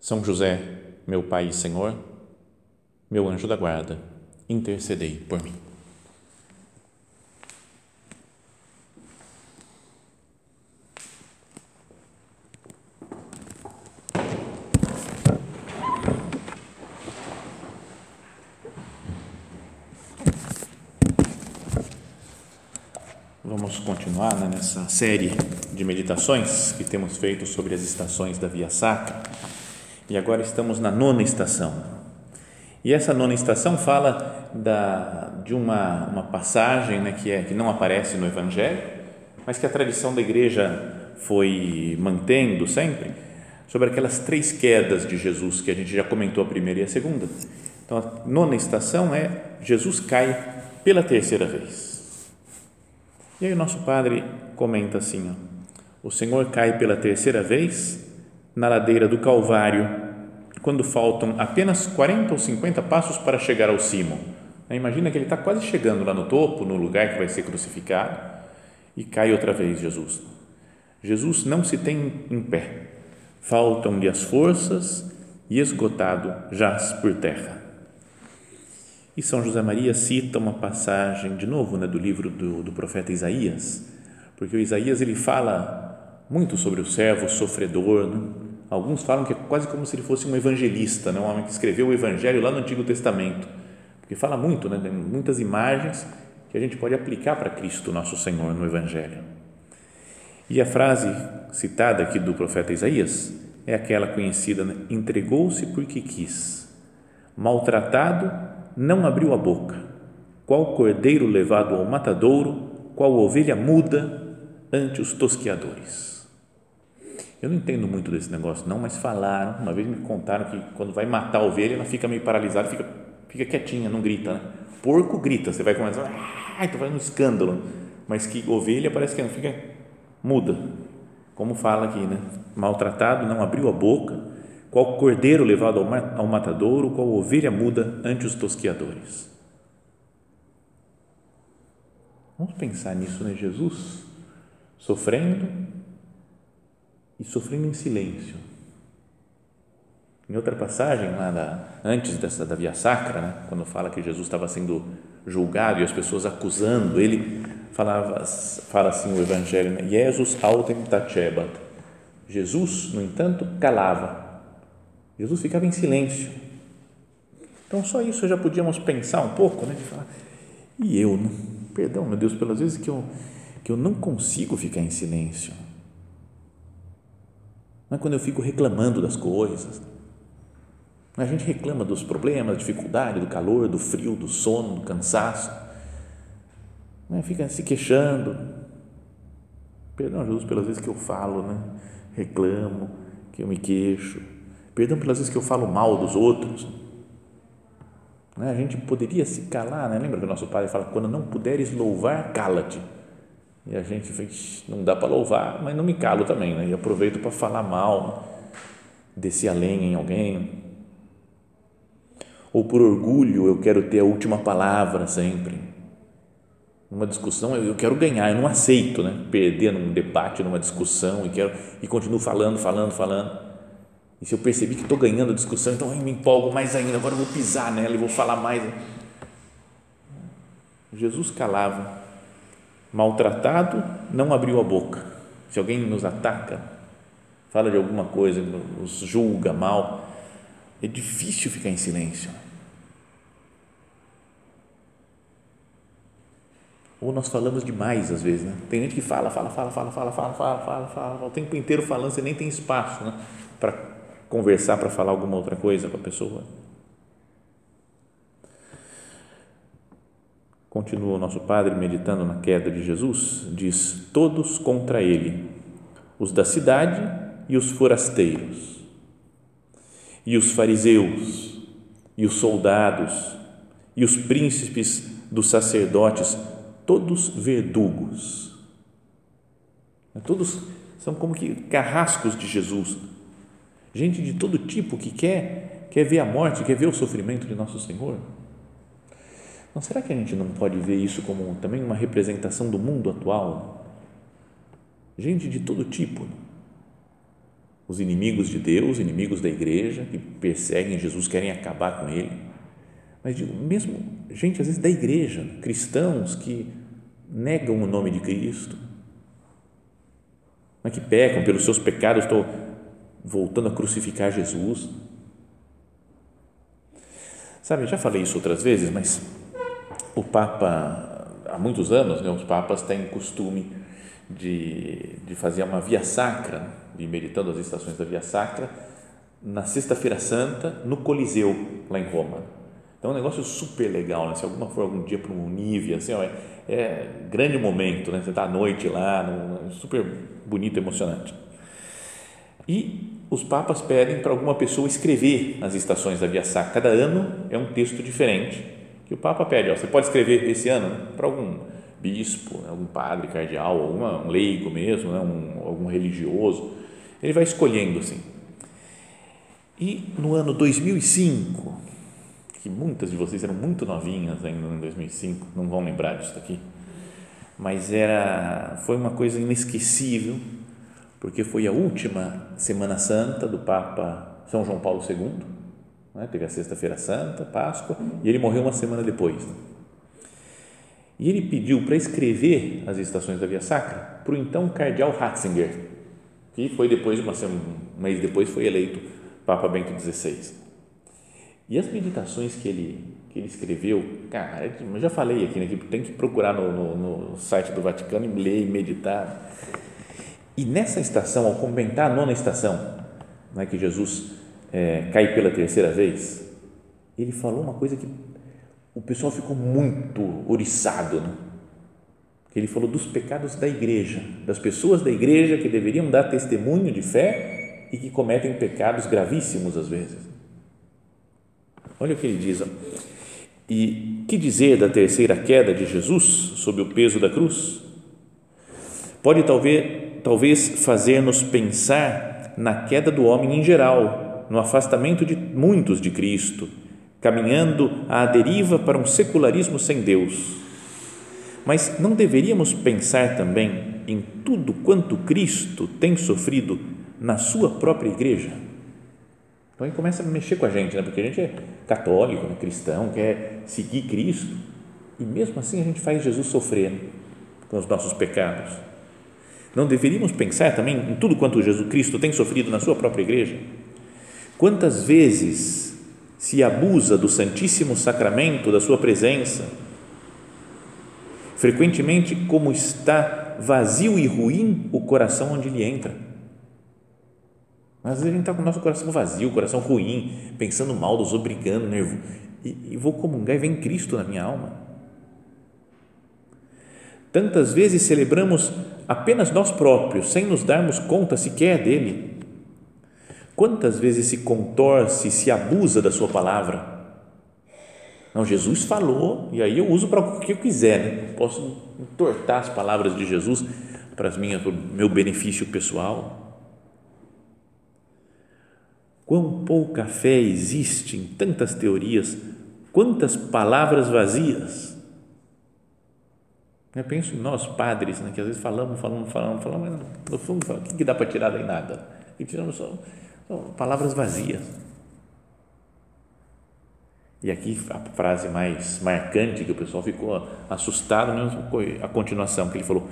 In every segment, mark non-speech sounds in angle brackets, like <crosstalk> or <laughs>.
são José, meu Pai e Senhor, meu anjo da guarda, intercedei por mim. Vamos continuar né, nessa série de meditações que temos feito sobre as estações da Via Sacra e agora estamos na nona estação. E essa nona estação fala da, de uma, uma passagem né, que, é, que não aparece no Evangelho, mas que a tradição da igreja foi mantendo sempre, sobre aquelas três quedas de Jesus, que a gente já comentou a primeira e a segunda. Então, a nona estação é Jesus cai pela terceira vez. E aí o nosso padre comenta assim, ó, o Senhor cai pela terceira vez na ladeira do Calvário, quando faltam apenas 40 ou 50 passos para chegar ao cimo. Imagina que ele está quase chegando lá no topo, no lugar que vai ser crucificado, e cai outra vez Jesus. Jesus não se tem em pé, faltam-lhe as forças e esgotado jaz por terra. E São José Maria cita uma passagem, de novo, né, do livro do, do profeta Isaías, porque o Isaías ele fala muito sobre o servo sofredor, né? Alguns falam que é quase como se ele fosse um evangelista, né? um homem que escreveu o evangelho lá no Antigo Testamento, porque fala muito, né? Tem muitas imagens que a gente pode aplicar para Cristo, nosso Senhor, no evangelho. E a frase citada aqui do profeta Isaías é aquela conhecida, né? entregou-se porque quis, maltratado, não abriu a boca, qual cordeiro levado ao matadouro, qual ovelha muda ante os tosqueadores. Eu não entendo muito desse negócio, não, mas falaram. Uma vez me contaram que quando vai matar a ovelha, ela fica meio paralisada, fica, fica quietinha, não grita. Né? Porco grita, você vai começar, ah, estou fazendo um escândalo. Mas que ovelha parece que não fica muda. Como fala aqui, né? Maltratado, não abriu a boca. Qual cordeiro levado ao matadouro, qual ovelha muda ante os tosquiadores. Vamos pensar nisso, né? Jesus sofrendo e sofrendo em silêncio. Em outra passagem, lá da, antes dessa da Via Sacra, né, quando fala que Jesus estava sendo julgado e as pessoas acusando ele, falava, fala assim o Evangelho, né, Jesus autem tacebat. Jesus, no entanto, calava. Jesus ficava em silêncio. Então, só isso já podíamos pensar um pouco, né, de falar, e eu, perdão, meu Deus, pelas vezes que eu, que eu não consigo ficar em silêncio não é quando eu fico reclamando das coisas. A gente reclama dos problemas, da dificuldade, do calor, do frio, do sono, do cansaço. Não é? Fica se queixando. Perdão, Jesus, pelas vezes que eu falo, né? reclamo, que eu me queixo. Perdão pelas vezes que eu falo mal dos outros. Né? A gente poderia se calar, né? lembra que o nosso pai fala: quando não puderes louvar, cala-te e a gente não dá para louvar, mas não me calo também, né? E aproveito para falar mal, descer além em alguém. Ou por orgulho, eu quero ter a última palavra sempre. Numa discussão, eu quero ganhar, eu não aceito, né? Perder num debate, numa discussão e quero e continuo falando, falando, falando. E se eu percebi que estou ganhando a discussão, então eu me empolgo mais ainda, agora eu vou pisar nela e vou falar mais. Jesus calava maltratado, não abriu a boca. Se alguém nos ataca, fala de alguma coisa, nos julga mal, é difícil ficar em silêncio. Ou nós falamos demais às vezes, né? Tem gente que fala, fala, fala, fala, fala, fala, fala, fala, fala, o tempo inteiro falando, você nem tem espaço, né? Para conversar, para falar alguma outra coisa com a pessoa. Continua o nosso padre meditando na queda de Jesus, diz: todos contra ele, os da cidade e os forasteiros. e os fariseus, e os soldados, e os príncipes dos sacerdotes, todos verdugos. Todos são como que carrascos de Jesus. Gente de todo tipo que quer, quer ver a morte, quer ver o sofrimento de nosso Senhor. Não será que a gente não pode ver isso como também uma representação do mundo atual? Gente de todo tipo. Os inimigos de Deus, inimigos da igreja, que perseguem Jesus, querem acabar com ele. Mas digo, mesmo gente, às vezes, da igreja, cristãos que negam o nome de Cristo, mas que pecam pelos seus pecados, estou voltando a crucificar Jesus. Sabe, já falei isso outras vezes, mas o Papa, há muitos anos, né, os Papas têm costume de, de fazer uma via sacra, de meditando as estações da via sacra, na Sexta-feira Santa, no Coliseu, lá em Roma. Então, é um negócio super legal, né? se alguma for algum dia para um Nívia, assim, ó, é, é, grande momento, né? você está à noite lá, no, super bonito, emocionante. E os papas pedem para alguma pessoa escrever nas estações da Via Sacra. Cada ano é um texto diferente que o Papa pede, ó, você pode escrever esse ano né, para algum bispo, né, algum padre, cardeal, alguma, um leigo mesmo, né, um, algum religioso, ele vai escolhendo assim. E no ano 2005, que muitas de vocês eram muito novinhas ainda em 2005, não vão lembrar disso aqui, mas era, foi uma coisa inesquecível, porque foi a última Semana Santa do Papa São João Paulo II, né? teve a Sexta-feira Santa, Páscoa, e ele morreu uma semana depois. Né? E ele pediu para escrever as estações da Via Sacra para o então cardeal Ratzinger, que foi depois, uma semana, um mês depois, foi eleito Papa Bento XVI. E as meditações que ele, que ele escreveu, cara, é eu já falei aqui, né, tem que procurar no, no, no site do Vaticano e ler e meditar. E nessa estação, ao comentar a nona estação, né, que Jesus é, cair pela terceira vez, ele falou uma coisa que o pessoal ficou muito oriçado, né? ele falou dos pecados da igreja, das pessoas da igreja que deveriam dar testemunho de fé e que cometem pecados gravíssimos às vezes. Olha o que ele diz. Ó. E que dizer da terceira queda de Jesus sob o peso da cruz? Pode talvez, talvez fazer-nos pensar na queda do homem em geral, no afastamento de muitos de Cristo, caminhando à deriva para um secularismo sem Deus. Mas não deveríamos pensar também em tudo quanto Cristo tem sofrido na sua própria igreja? Então aí começa a mexer com a gente, né? porque a gente é católico, né? cristão, quer seguir Cristo e mesmo assim a gente faz Jesus sofrer com os nossos pecados. Não deveríamos pensar também em tudo quanto Jesus Cristo tem sofrido na sua própria igreja? Quantas vezes se abusa do Santíssimo Sacramento, da Sua presença? Frequentemente, como está vazio e ruim o coração onde ele entra. Às vezes a gente está com o nosso coração vazio, coração ruim, pensando mal, dos obrigando, nervoso. E, e vou comungar e vem Cristo na minha alma. Tantas vezes celebramos apenas nós próprios, sem nos darmos conta sequer dele. Quantas vezes se contorce, se abusa da sua palavra? Não, Jesus falou e aí eu uso para o que eu quiser, né? Posso entortar as palavras de Jesus para as minhas, para o meu benefício pessoal. Quão pouca fé existe em tantas teorias, quantas palavras vazias. Eu penso em nós, padres, né, que às vezes falamos, falamos, falamos, falamos, mas no fundo, o que, que dá para tirar daí nada? E tiramos só então, palavras vazias. E aqui a frase mais marcante que o pessoal ficou assustado mesmo foi a continuação que ele falou: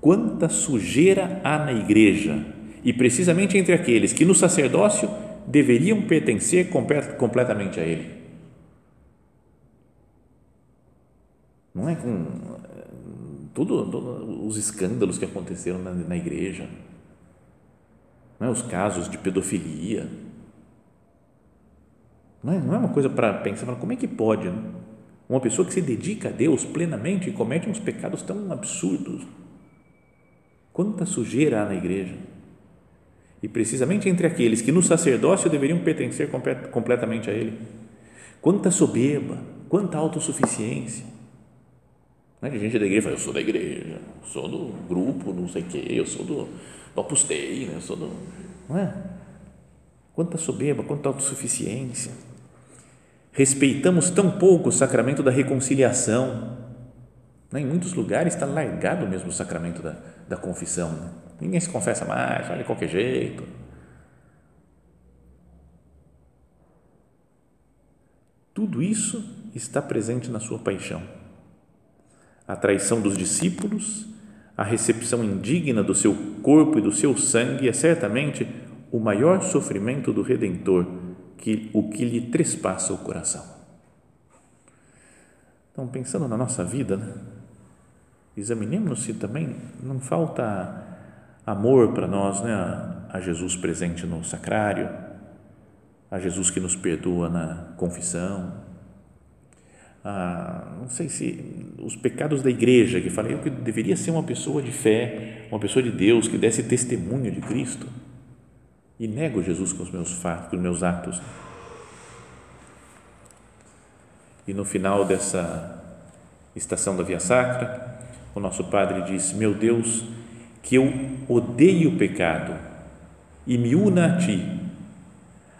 quanta sujeira há na igreja e precisamente entre aqueles que no sacerdócio deveriam pertencer completamente a ele. Não é com tudo, tudo os escândalos que aconteceram na, na igreja é? os casos de pedofilia. Não é, não é uma coisa para pensar, como é que pode né? uma pessoa que se dedica a Deus plenamente e comete uns pecados tão absurdos? Quanta sujeira há na igreja. e precisamente entre aqueles que no sacerdócio deveriam pertencer completamente a Ele. Quanta soberba, quanta autossuficiência. Não é que gente da igreja fala, eu sou da igreja, sou do grupo, não sei o quê, eu sou do, do Opus Dei, né? sou do. Não é? Quanta soberba, quanta autossuficiência. Respeitamos tão pouco o sacramento da reconciliação. Né? Em muitos lugares está largado mesmo o sacramento da, da confissão. Né? Ninguém se confessa mais, olha de qualquer jeito. Tudo isso está presente na sua paixão. A traição dos discípulos, a recepção indigna do seu corpo e do seu sangue é certamente o maior sofrimento do Redentor, que o que lhe trespassa o coração. Então, pensando na nossa vida, né? examinemos se também não falta amor para nós, né? A, Jesus presente no sacrário, a Jesus que nos perdoa na confissão, a, não sei se os pecados da igreja, que falei eu que deveria ser uma pessoa de fé, uma pessoa de Deus, que desse testemunho de Cristo, e nego Jesus com os meus fatos, com os meus atos. E no final dessa estação da Via Sacra, o nosso Padre diz: Meu Deus, que eu odeie o pecado e me una a Ti,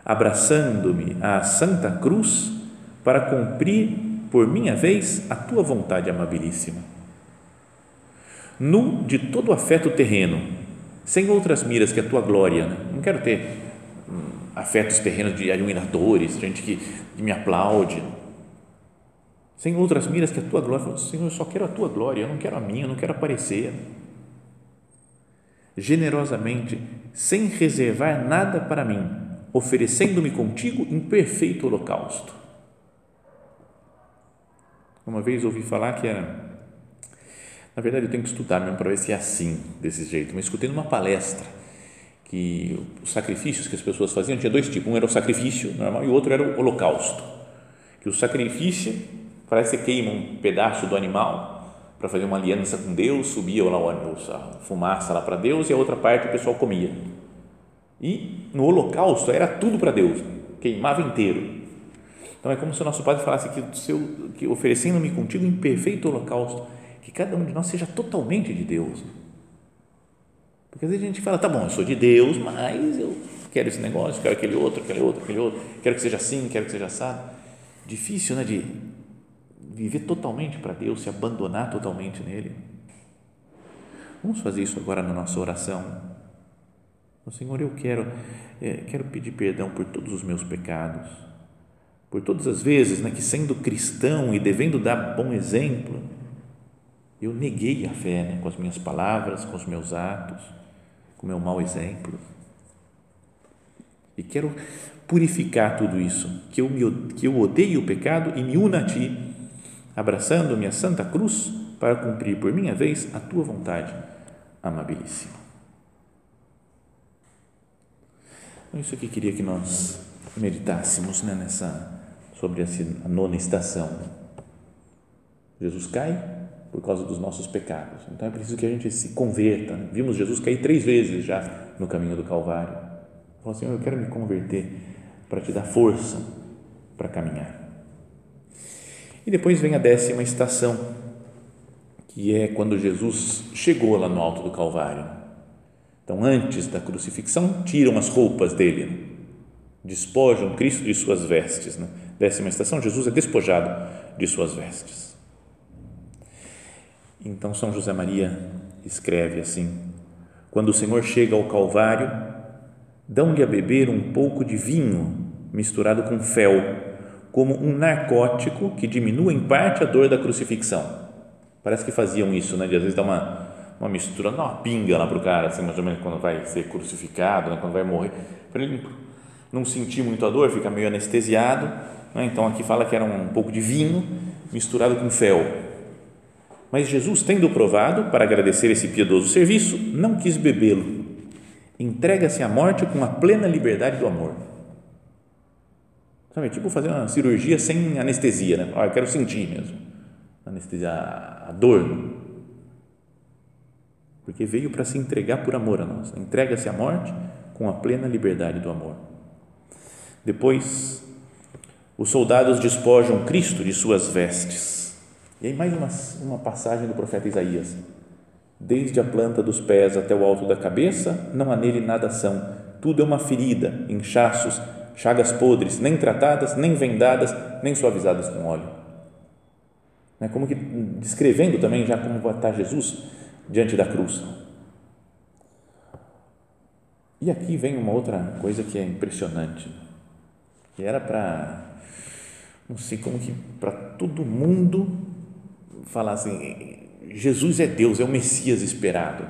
abraçando-me à Santa Cruz para cumprir por minha vez a Tua vontade amabilíssima. Nu de todo afeto terreno, sem outras miras que a Tua glória, né? não quero ter hum, afetos terrenos de admiradores, gente que, que me aplaude, sem outras miras que a tua glória. Senhor, eu só quero a tua glória, eu não quero a minha, eu não quero aparecer. Generosamente, sem reservar nada para mim, oferecendo-me contigo em perfeito holocausto. Uma vez ouvi falar que era. Na verdade, eu tenho que estudar mesmo para ver se é assim, desse jeito, mas escutei numa palestra que os sacrifícios que as pessoas faziam tinha dois tipos: um era o sacrifício normal e o outro era o holocausto. Que o sacrifício Parece que queima um pedaço do animal para fazer uma aliança com Deus, subia lá a fumaça lá para Deus e a outra parte o pessoal comia. E no holocausto era tudo para Deus, queimava inteiro. Então é como se o nosso Padre falasse que, seu, que oferecendo-me contigo em perfeito holocausto, que cada um de nós seja totalmente de Deus. Porque às vezes a gente fala, tá bom, eu sou de Deus, mas eu quero esse negócio, quero aquele outro, aquele outro, aquele outro, quero que seja assim, quero que seja assim. Difícil, né, de viver totalmente para Deus, se abandonar totalmente nele. Vamos fazer isso agora na nossa oração. Senhor, eu quero, é, quero pedir perdão por todos os meus pecados, por todas as vezes né, que, sendo cristão e devendo dar bom exemplo, eu neguei a fé né, com as minhas palavras, com os meus atos, com o meu mau exemplo. E quero purificar tudo isso, que eu, me, que eu odeie o pecado e me una a Ti abraçando-me a Santa Cruz para cumprir por minha vez a tua vontade, amabilíssimo. Então, isso que queria que nós meditássemos né, nessa, sobre a nona estação. Jesus cai por causa dos nossos pecados. Então é preciso que a gente se converta. Vimos Jesus cair três vezes já no caminho do Calvário. Falou assim: Eu quero me converter para te dar força para caminhar. E depois vem a décima estação, que é quando Jesus chegou lá no alto do Calvário. Então, antes da crucifixão, tiram as roupas dele, despojam Cristo de suas vestes. Né? Décima estação, Jesus é despojado de suas vestes. Então, São José Maria escreve assim: quando o Senhor chega ao Calvário, dão-lhe a beber um pouco de vinho misturado com fel como um narcótico que diminua em parte a dor da crucifixão. Parece que faziam isso, né? De às vezes dar uma, uma mistura, dar uma pinga lá para o cara, assim, mais ou menos quando vai ser crucificado, né? quando vai morrer, para ele não sentir muito a dor, fica meio anestesiado. Né? Então aqui fala que era um pouco de vinho misturado com fel. Mas Jesus, tendo provado, para agradecer esse piedoso serviço, não quis bebê-lo. Entrega-se à morte com a plena liberdade do amor Sabe, tipo fazer uma cirurgia sem anestesia, né? Ah, eu quero sentir mesmo. Anestesia, a dor. Porque veio para se entregar por amor a nós. Entrega-se à morte com a plena liberdade do amor. Depois, os soldados despojam Cristo de suas vestes. E aí, mais uma, uma passagem do profeta Isaías. Desde a planta dos pés até o alto da cabeça, não há nele nada são. Tudo é uma ferida, inchaços, chagas podres, nem tratadas, nem vendadas, nem suavizadas com óleo. É como que descrevendo também já como estar Jesus diante da cruz. E aqui vem uma outra coisa que é impressionante, que era para não sei como que para todo mundo falar assim, Jesus é Deus, é o Messias esperado.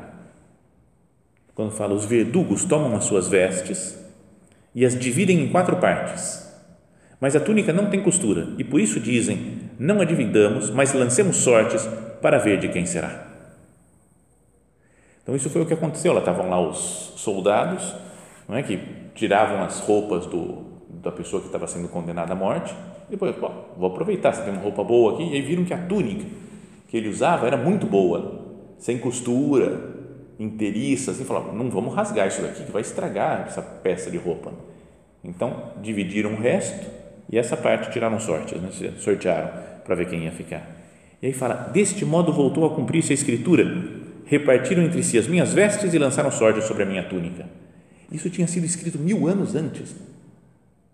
Quando fala os verdugos tomam as suas vestes e as dividem em quatro partes. Mas a túnica não tem costura e por isso dizem: não a dividamos, mas lancemos sortes para ver de quem será. Então isso foi o que aconteceu. Lá estavam lá os soldados, não é que tiravam as roupas do, da pessoa que estava sendo condenada à morte. Depois, pô, vou aproveitar, você tem uma roupa boa aqui. E aí viram que a túnica que ele usava era muito boa, sem costura, inteiriça, assim, falaram, não vamos rasgar isso daqui, que vai estragar essa peça de roupa. Então, dividiram o resto e essa parte tiraram sortes, né? sortearam para ver quem ia ficar. E aí fala, deste modo voltou a cumprir-se a escritura, repartiram entre si as minhas vestes e lançaram sorte sobre a minha túnica. Isso tinha sido escrito mil anos antes,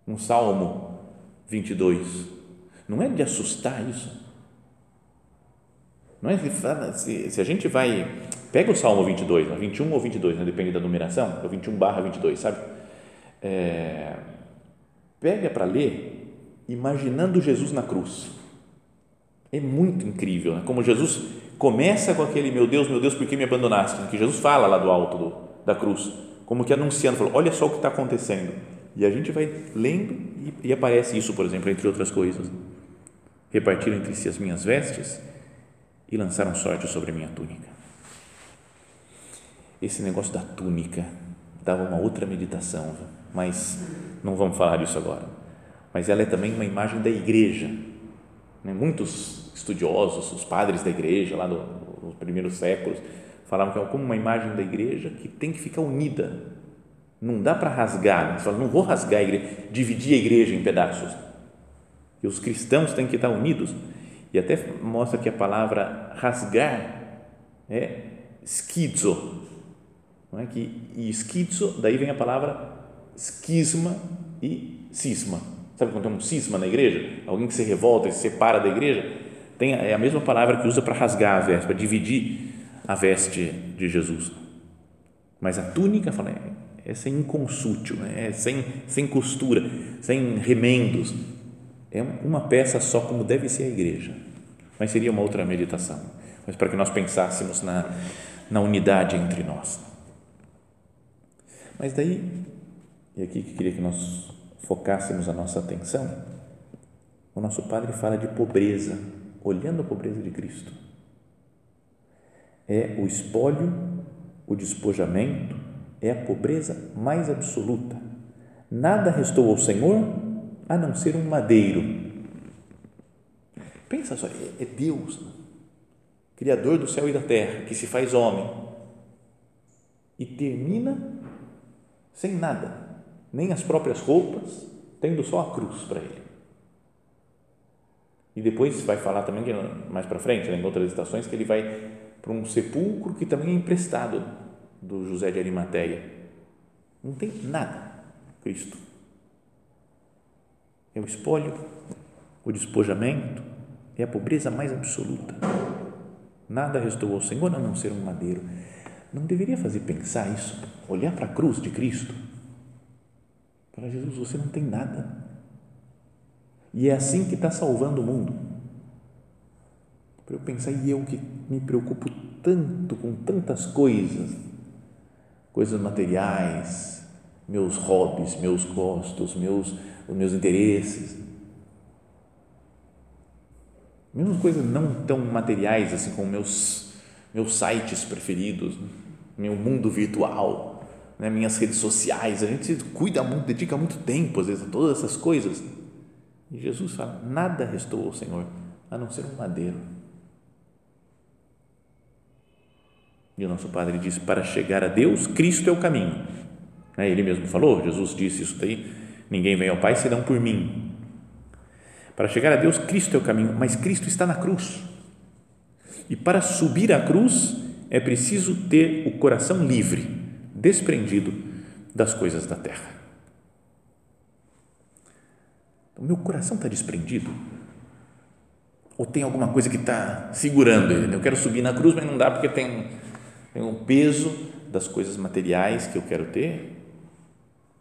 no Salmo 22. Não é de assustar isso? Não é se, se a gente vai Pega o Salmo 22, 21 ou 22, né? depende da numeração, é o 21 barra 22, sabe? É, pega para ler imaginando Jesus na cruz. É muito incrível, né? como Jesus começa com aquele meu Deus, meu Deus, por que me abandonaste? Que Jesus fala lá do alto do, da cruz, como que anunciando, falou, olha só o que está acontecendo. E a gente vai lendo e, e aparece isso, por exemplo, entre outras coisas. Repartiram entre si as minhas vestes e lançaram sorte sobre a minha túnica esse negócio da túnica dava uma outra meditação, mas não vamos falar disso agora. Mas ela é também uma imagem da igreja. Né? Muitos estudiosos, os padres da igreja, lá nos primeiros séculos, falavam que é como uma imagem da igreja que tem que ficar unida. Não dá para rasgar. Você fala, não vou rasgar a igreja, dividir a igreja em pedaços. E os cristãos têm que estar unidos. E até mostra que a palavra rasgar é esquizo, não é? que, e esquizo, daí vem a palavra esquisma e cisma. Sabe quando tem um cisma na igreja? Alguém que se revolta e se separa da igreja? Tem, é a mesma palavra que usa para rasgar a veste, para dividir a veste de Jesus. Mas a túnica, fala, é, sem inconsútil, né? é sem, sem costura, sem remendos. É uma peça só como deve ser a igreja. Mas seria uma outra meditação. Mas para que nós pensássemos na, na unidade entre nós. Mas daí, e aqui que queria que nós focássemos a nossa atenção, o nosso Padre fala de pobreza, olhando a pobreza de Cristo. É o espólio, o despojamento, é a pobreza mais absoluta. Nada restou ao Senhor a não ser um madeiro. Pensa só, é Deus, né? Criador do céu e da terra, que se faz homem e termina sem nada, nem as próprias roupas, tendo só a cruz para ele. E depois vai falar também, mais para frente, né, em outras estações, que ele vai para um sepulcro que também é emprestado do José de Arimateia. Não tem nada, Cristo. É o espólio, o despojamento, é a pobreza mais absoluta. Nada restou ao Senhor a não ser um madeiro não deveria fazer pensar isso? Olhar para a cruz de Cristo? Para Jesus, você não tem nada. E é assim que está salvando o mundo. Para eu pensar, e eu que me preocupo tanto com tantas coisas, coisas materiais, meus hobbies, meus gostos, meus, os meus interesses, mesmo coisas não tão materiais assim como meus meus sites preferidos, meu mundo virtual, né, minhas redes sociais. A gente cuida muito, dedica muito tempo, às vezes, a todas essas coisas. E Jesus fala: nada restou ao Senhor a não ser um madeiro. E o nosso Padre diz: para chegar a Deus, Cristo é o caminho. Né? Ele mesmo falou, Jesus disse isso daí, ninguém vem ao Pai senão por mim. Para chegar a Deus, Cristo é o caminho, mas Cristo está na cruz. E para subir à cruz é preciso ter o coração livre, desprendido das coisas da terra. O meu coração está desprendido? Ou tem alguma coisa que está segurando ele? Eu quero subir na cruz, mas não dá porque tem, tem um peso das coisas materiais que eu quero ter,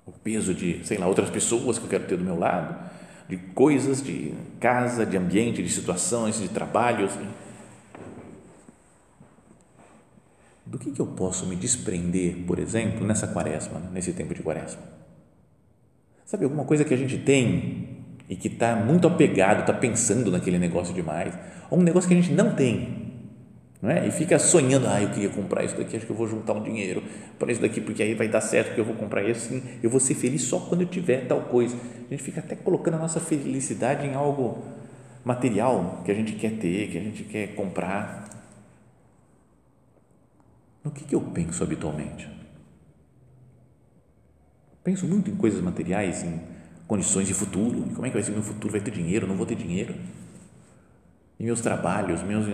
o peso de, sei lá, outras pessoas que eu quero ter do meu lado, de coisas, de casa, de ambiente, de situações, de trabalho. Assim. Do que, que eu posso me desprender, por exemplo, nessa quaresma, nesse tempo de quaresma? Sabe, alguma coisa que a gente tem e que está muito apegado, está pensando naquele negócio demais, ou um negócio que a gente não tem, não é? E fica sonhando, ah, eu queria comprar isso daqui, acho que eu vou juntar um dinheiro para isso daqui, porque aí vai dar certo, que eu vou comprar isso, sim, eu vou ser feliz só quando eu tiver tal coisa. A gente fica até colocando a nossa felicidade em algo material que a gente quer ter, que a gente quer comprar. No que, que eu penso habitualmente? Penso muito em coisas materiais, em condições de futuro, como é que vai ser meu futuro, vai ter dinheiro, não vou ter dinheiro, em meus trabalhos, meus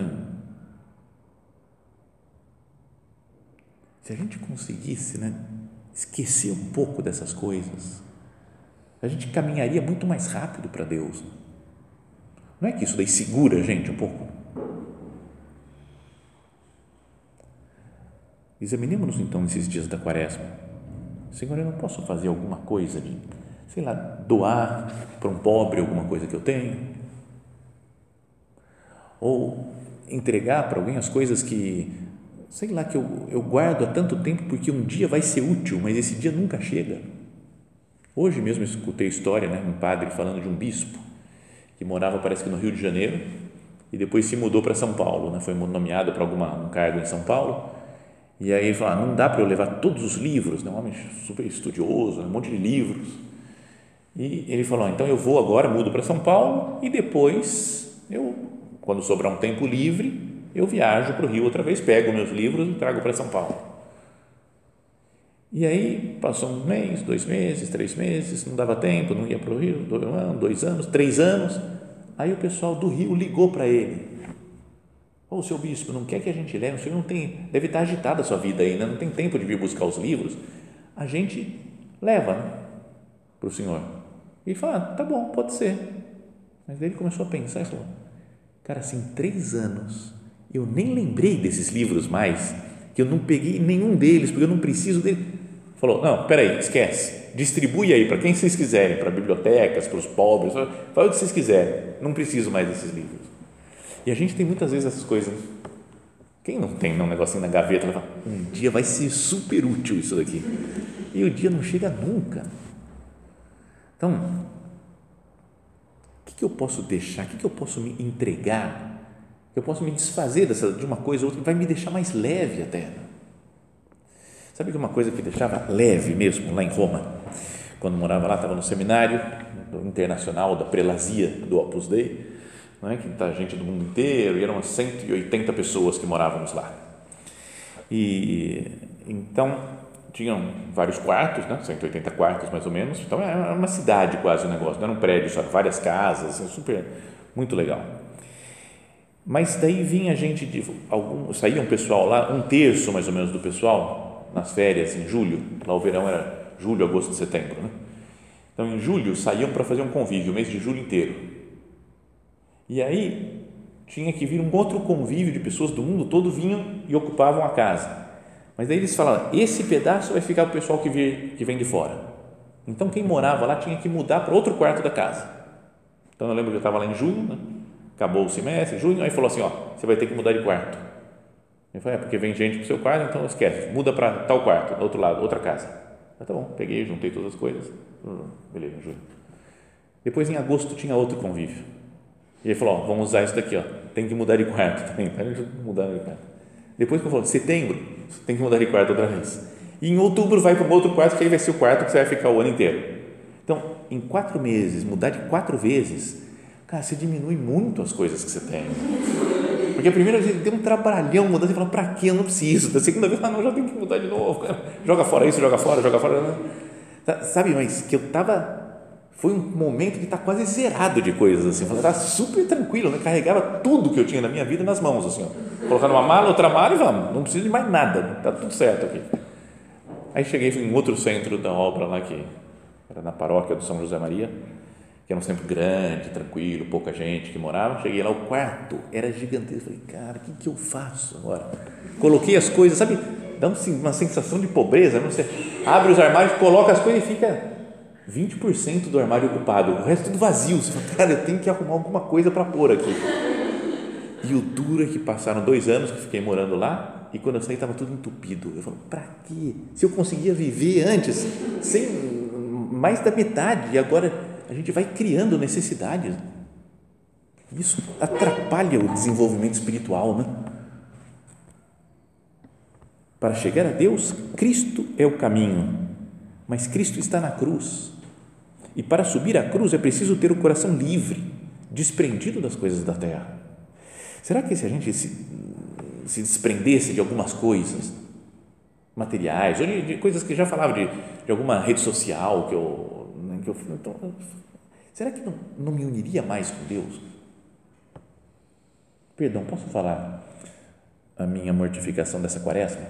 Se a gente conseguisse né, esquecer um pouco dessas coisas, a gente caminharia muito mais rápido para Deus. Não é que isso daí segura a gente um pouco? Examinemos-nos então nesses dias da quaresma. Senhor, eu não posso fazer alguma coisa de, sei lá, doar para um pobre alguma coisa que eu tenho? Ou entregar para alguém as coisas que sei lá, que eu, eu guardo há tanto tempo porque um dia vai ser útil, mas esse dia nunca chega. Hoje mesmo escutei história, né, um padre falando de um bispo que morava, parece que no Rio de Janeiro, e depois se mudou para São Paulo, né, foi nomeado para algum um cargo em São Paulo, e aí ele falou, ah, não dá para eu levar todos os livros, né, um homem super estudioso, um monte de livros, e ele falou, ah, então eu vou agora, mudo para São Paulo, e depois eu, quando sobrar um tempo livre, eu viajo para o Rio outra vez, pego meus livros e trago para São Paulo. E aí passou um mês, dois meses, três meses, não dava tempo, não ia para o Rio, dois anos, três anos. Aí o pessoal do Rio ligou para ele. Ô, seu bispo, não quer que a gente leve? O senhor não tem, deve estar agitada a sua vida ainda, não tem tempo de vir buscar os livros. A gente leva né, para o senhor. E fala, ah, tá bom, pode ser. Mas ele começou a pensar e falou, cara, assim, três anos eu nem lembrei desses livros mais, que eu não peguei nenhum deles, porque eu não preciso dele. Falou, não, peraí, esquece, distribui aí para quem vocês quiserem, para bibliotecas, para os pobres, faz o que vocês quiserem, não preciso mais desses livros. E a gente tem muitas vezes essas coisas, quem não tem um negocinho na gaveta, fala, um dia vai ser super útil isso daqui, e o dia não chega nunca. Então, o que, que eu posso deixar, o que, que eu posso me entregar eu posso me desfazer dessa, de uma coisa ou outra, vai me deixar mais leve até. Sabe que uma coisa que deixava leve mesmo lá em Roma, quando morava lá, estava no seminário internacional da prelazia do Opus Dei, não é? que está gente do mundo inteiro, e eram 180 pessoas que morávamos lá. E então tinham vários quartos, né? 180 quartos mais ou menos, então era uma cidade quase o negócio, não era um prédio, só várias casas, super, muito legal. Mas daí vinha gente de algum, saía um pessoal lá, um terço mais ou menos do pessoal nas férias em julho, lá o verão era julho, agosto, setembro, né? Então em julho saíam para fazer um convívio, o mês de julho inteiro. E aí tinha que vir um outro convívio de pessoas do mundo todo vinham e ocupavam a casa. Mas daí eles falavam, esse pedaço vai ficar o pessoal que, vir, que vem de fora. Então quem morava lá tinha que mudar para outro quarto da casa. Então eu lembro que eu estava lá em julho, né? Acabou o semestre, junho, aí falou assim, ó, você vai ter que mudar de quarto. Ele falou, é porque vem gente para o seu quarto, então esquece, muda para tal quarto, outro lado, outra casa. Ah, tá bom, peguei, juntei todas as coisas, hum, beleza, junho. Depois em agosto tinha outro convívio. E ele falou, ó, vamos usar isso daqui, ó, tem que mudar de quarto <laughs> também, tá? mudar de quarto. Depois que eu falei, setembro, tem que mudar de quarto outra vez. E em outubro vai para um outro quarto, que aí vai ser o quarto que você vai ficar o ano inteiro. Então, em quatro meses, mudar de quatro vezes, Cara, você diminui muito as coisas que você tem. Porque a primeira vez deu um trabalhão mudar, você fala, para quê? Eu não preciso. Da segunda vez, ah, não, já tenho que mudar de novo. Joga fora isso, joga fora, joga fora. Sabe, mas que eu estava foi um momento que está quase zerado de coisas assim, estava super tranquilo, né? carregava tudo que eu tinha na minha vida nas mãos assim, ó. colocando uma mala, outra mala e vamos, não preciso de mais nada, está tudo certo aqui. Aí cheguei em outro centro da obra lá que era na paróquia do São José Maria, que era um centro grande, tranquilo, pouca gente que morava. Cheguei lá, o quarto era gigantesco. Falei, cara, o que, que eu faço agora? Coloquei as coisas, sabe? Dá uma sensação de pobreza. Você abre os armários, coloca as coisas e fica 20% do armário ocupado, o resto tudo vazio. Você fala, cara, eu tenho que arrumar alguma coisa para pôr aqui. E o duro é que passaram dois anos que fiquei morando lá e quando eu saí estava tudo entupido. Eu falo, para quê? Se eu conseguia viver antes, sem mais da metade, e agora a gente vai criando necessidades. Isso atrapalha o desenvolvimento espiritual, né? Para chegar a Deus, Cristo é o caminho, mas Cristo está na cruz. E para subir à cruz é preciso ter o coração livre, desprendido das coisas da terra. Será que se a gente se, se desprendesse de algumas coisas materiais, ou de, de coisas que já falava, de, de, alguma rede social que eu. Que eu então, será que não, não me uniria mais com Deus? Perdão, posso falar a minha mortificação dessa quaresma?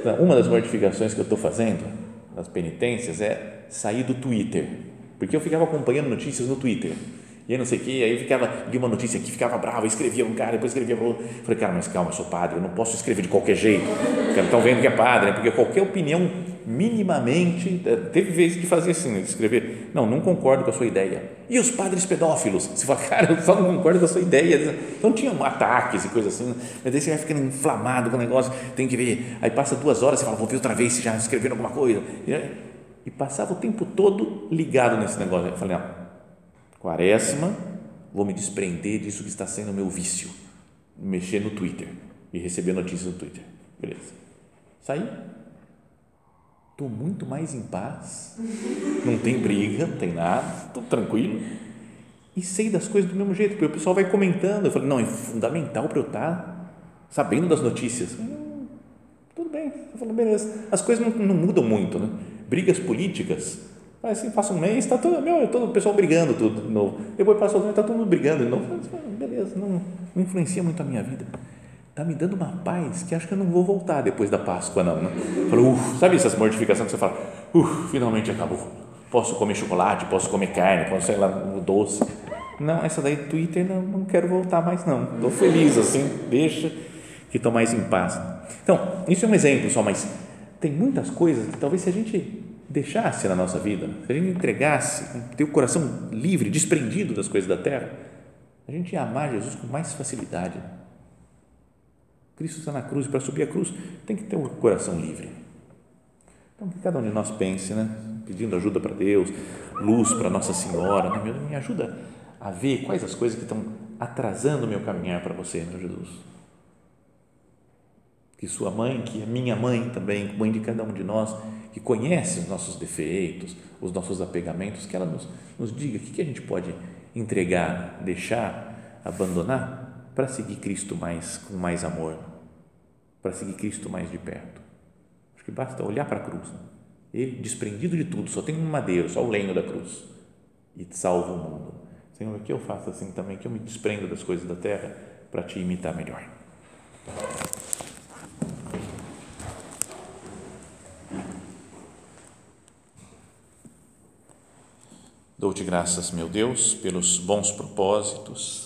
Então, uma das mortificações que eu estou fazendo das penitências é sair do Twitter, porque eu ficava acompanhando notícias no Twitter e aí não sei o que, aí eu ficava, li uma notícia aqui, ficava bravo, escrevia um cara, depois escrevia outro, falei, cara, mas calma, eu sou padre, eu não posso escrever de qualquer jeito, estão vendo que é padre, né? porque qualquer opinião minimamente, eh, teve vezes que fazia assim, de escrever, não, não concordo com a sua ideia, e os padres pedófilos, você fala, <laughs> cara, eu só não concordo com a sua ideia, então tinham ataques e coisas assim, mas daí você vai ficando inflamado com o negócio, tem que ver, aí passa duas horas, você fala, vou ver outra vez se já escreveram alguma coisa, e passava o tempo todo ligado nesse negócio, eu falei, não, Quaresma, vou me desprender disso que está sendo meu vício, mexer no Twitter e receber notícias no Twitter. Beleza. Saí. Estou muito mais em paz, não tem briga, não tem nada, estou tranquilo e sei das coisas do mesmo jeito, porque o pessoal vai comentando. Eu falei, não, é fundamental para eu estar sabendo das notícias. Hum, tudo bem, eu falo, beleza. As coisas não, não mudam muito, né? Brigas políticas assim, passa um mês, está todo, meu, todo o pessoal brigando tudo de novo. Depois passa outro mês, está todo mundo brigando de novo. Beleza, não, não influencia muito a minha vida. Está me dando uma paz que acho que eu não vou voltar depois da Páscoa, não. Né? Sabe essas mortificações que você fala, uf, finalmente acabou. Posso comer chocolate, posso comer carne, posso, sei lá, um doce. Não, essa daí Twitter, não, não quero voltar mais, não. Estou feliz assim, deixa que estou mais em paz. Então, isso é um exemplo só, mas tem muitas coisas que talvez se a gente deixasse na nossa vida, se a gente entregasse, ter o coração livre, desprendido das coisas da terra, a gente ia amar Jesus com mais facilidade. Cristo está na cruz para subir a cruz tem que ter o coração livre. Então, que cada um de nós pense, né? pedindo ajuda para Deus, luz para Nossa Senhora, né? me ajuda a ver quais as coisas que estão atrasando o meu caminhar para você, meu Jesus que sua mãe, que é minha mãe também, mãe de cada um de nós, que conhece os nossos defeitos, os nossos apegamentos, que ela nos, nos diga o que, que a gente pode entregar, deixar, abandonar para seguir Cristo mais com mais amor, para seguir Cristo mais de perto. Acho que basta olhar para a cruz. Né? Ele, desprendido de tudo, só tem um madeiro, só o lenho da cruz e salva o mundo. Senhor, que eu faça assim também, que eu me desprenda das coisas da terra para te imitar melhor. Dou-te graças, meu Deus, pelos bons propósitos,